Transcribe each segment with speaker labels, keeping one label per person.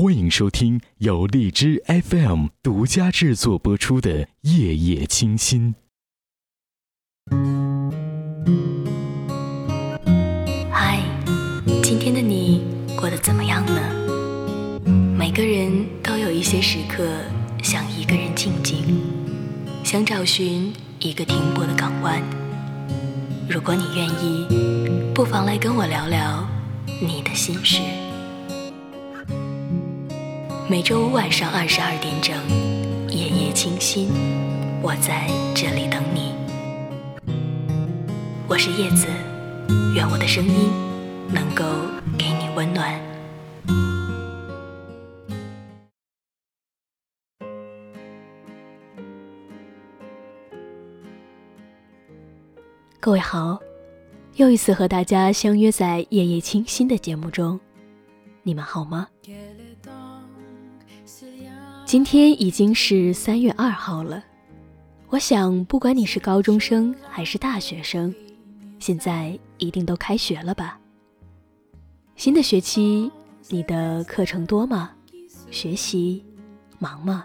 Speaker 1: 欢迎收听由荔枝 FM 独家制作播出的《夜夜清心》。
Speaker 2: 嗨，今天的你过得怎么样呢？每个人都有一些时刻想一个人静静，想找寻一个停泊的港湾。如果你愿意，不妨来跟我聊聊你的心事。每周五晚上二十二点整，夜夜清心，我在这里等你。我是叶子，愿我的声音能够给你温暖。各位好，又一次和大家相约在夜夜清心的节目中，你们好吗？今天已经是三月二号了，我想不管你是高中生还是大学生，现在一定都开学了吧？新的学期你的课程多吗？学习忙吗？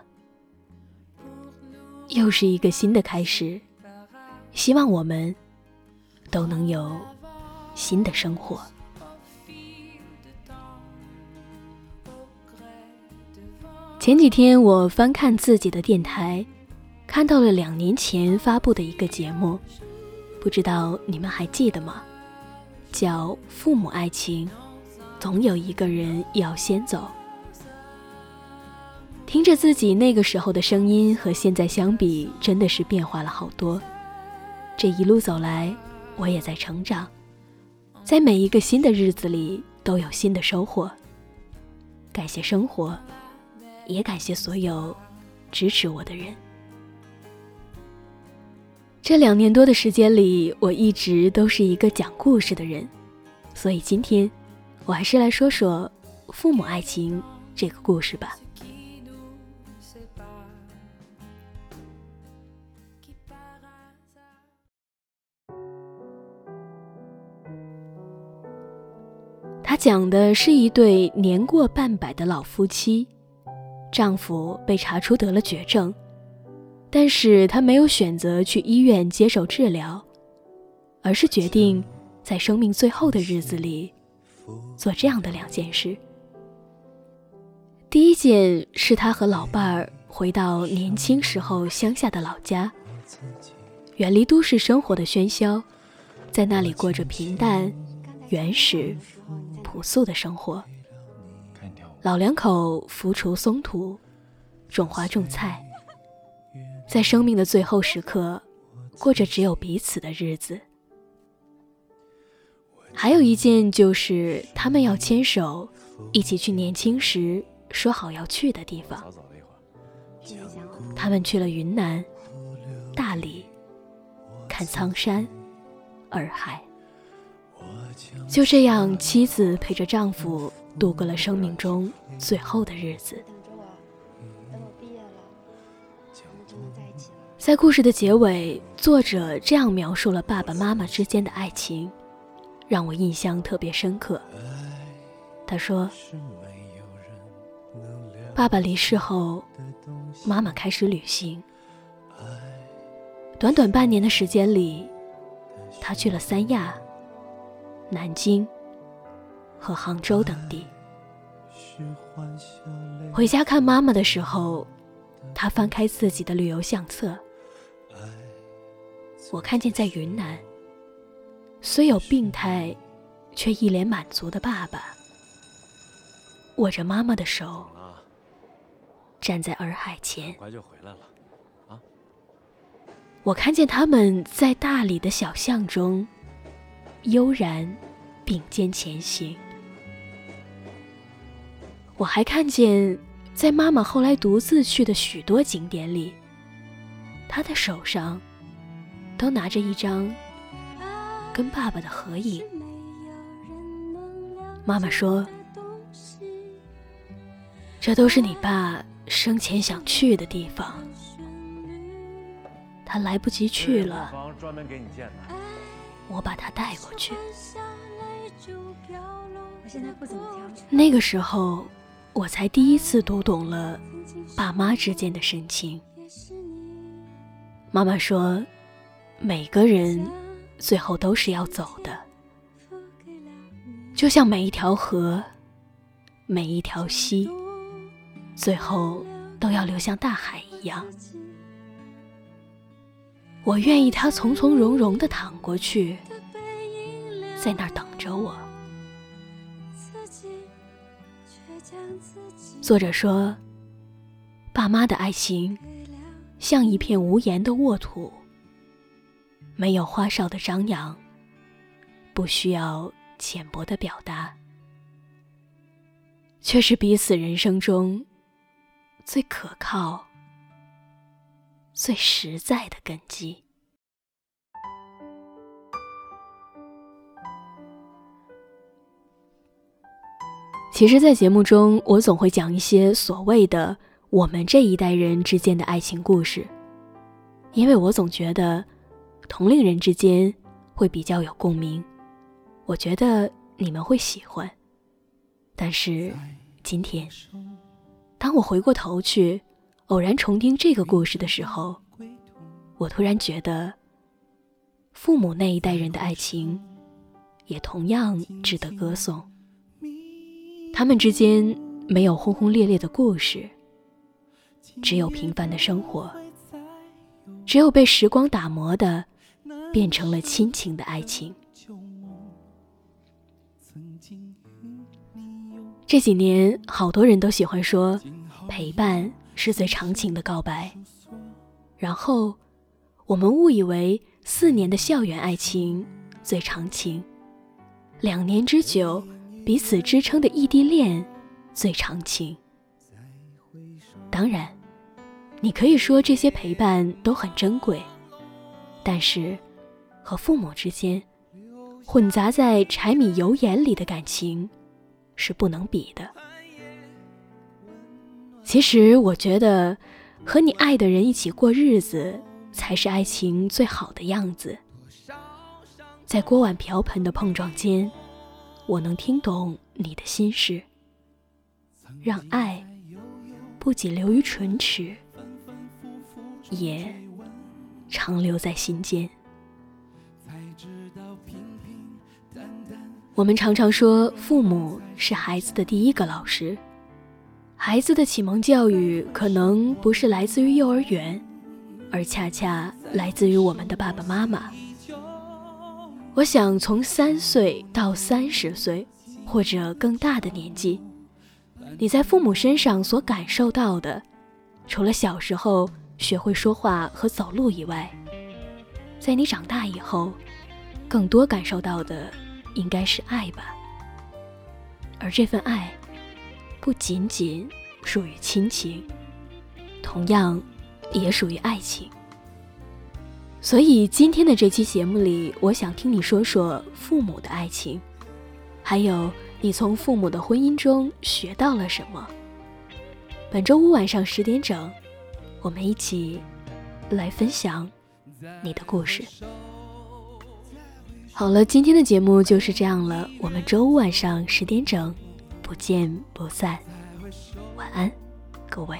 Speaker 2: 又是一个新的开始，希望我们都能有新的生活。前几天我翻看自己的电台，看到了两年前发布的一个节目，不知道你们还记得吗？叫《父母爱情》，总有一个人要先走。听着自己那个时候的声音和现在相比，真的是变化了好多。这一路走来，我也在成长，在每一个新的日子里都有新的收获。感谢生活。也感谢所有支持我的人。这两年多的时间里，我一直都是一个讲故事的人，所以今天我还是来说说父母爱情这个故事吧。他讲的是一对年过半百的老夫妻。丈夫被查出得了绝症，但是她没有选择去医院接受治疗，而是决定在生命最后的日子里做这样的两件事。第一件是她和老伴儿回到年轻时候乡下的老家，远离都市生活的喧嚣，在那里过着平淡、原始、朴素的生活。老两口扶锄松土，种花种菜，在生命的最后时刻，过着只有彼此的日子。还有一件就是他们要牵手，一起去年轻时说好要去的地方。他们去了云南、大理，看苍山、洱海。就这样，妻子陪着丈夫。度过了生命中最后的日子。在故事的结尾，作者这样描述了爸爸妈妈之间的爱情，让我印象特别深刻。他说：“爸爸离世后，妈妈开始旅行。短短半年的时间里，他去了三亚、南京。”和杭州等地。回家看妈妈的时候，他翻开自己的旅游相册，我看见在云南，虽有病态，却一脸满足的爸爸，握着妈妈的手，站在洱海前。我看见他们在大理的小巷中，悠然并肩前行。我还看见，在妈妈后来独自去的许多景点里，她的手上都拿着一张跟爸爸的合影。妈妈说：“这都是你爸生前想去的地方，他来不及去了，我把他带过去。”那个时候。我才第一次读懂了爸妈之间的深情。妈妈说，每个人最后都是要走的，就像每一条河、每一条溪，最后都要流向大海一样。我愿意他从从容容的躺过去，在那儿等着我。作者说，爸妈的爱情像一片无言的沃土，没有花哨的张扬，不需要浅薄的表达，却是彼此人生中最可靠、最实在的根基。其实，在节目中，我总会讲一些所谓的我们这一代人之间的爱情故事，因为我总觉得同龄人之间会比较有共鸣，我觉得你们会喜欢。但是今天，当我回过头去，偶然重听这个故事的时候，我突然觉得，父母那一代人的爱情，也同样值得歌颂。他们之间没有轰轰烈烈的故事，只有平凡的生活，只有被时光打磨的，变成了亲情的爱情。这几年，好多人都喜欢说，陪伴是最长情的告白。然后，我们误以为四年的校园爱情最长情，两年之久。彼此支撑的异地恋最长情。当然，你可以说这些陪伴都很珍贵，但是和父母之间混杂在柴米油盐里的感情是不能比的。其实，我觉得和你爱的人一起过日子才是爱情最好的样子。在锅碗瓢盆的碰撞间。我能听懂你的心事，让爱不仅流于唇齿，也长留在心间。我们常常说，父母是孩子的第一个老师，孩子的启蒙教育可能不是来自于幼儿园，而恰恰来自于我们的爸爸妈妈。我想从三岁到三十岁，或者更大的年纪，你在父母身上所感受到的，除了小时候学会说话和走路以外，在你长大以后，更多感受到的应该是爱吧。而这份爱，不仅仅属于亲情，同样也属于爱情。所以今天的这期节目里，我想听你说说父母的爱情，还有你从父母的婚姻中学到了什么。本周五晚上十点整，我们一起来分享你的故事。好了，今天的节目就是这样了，我们周五晚上十点整不见不散，晚安，各位。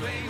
Speaker 3: dream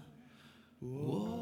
Speaker 3: Whoa.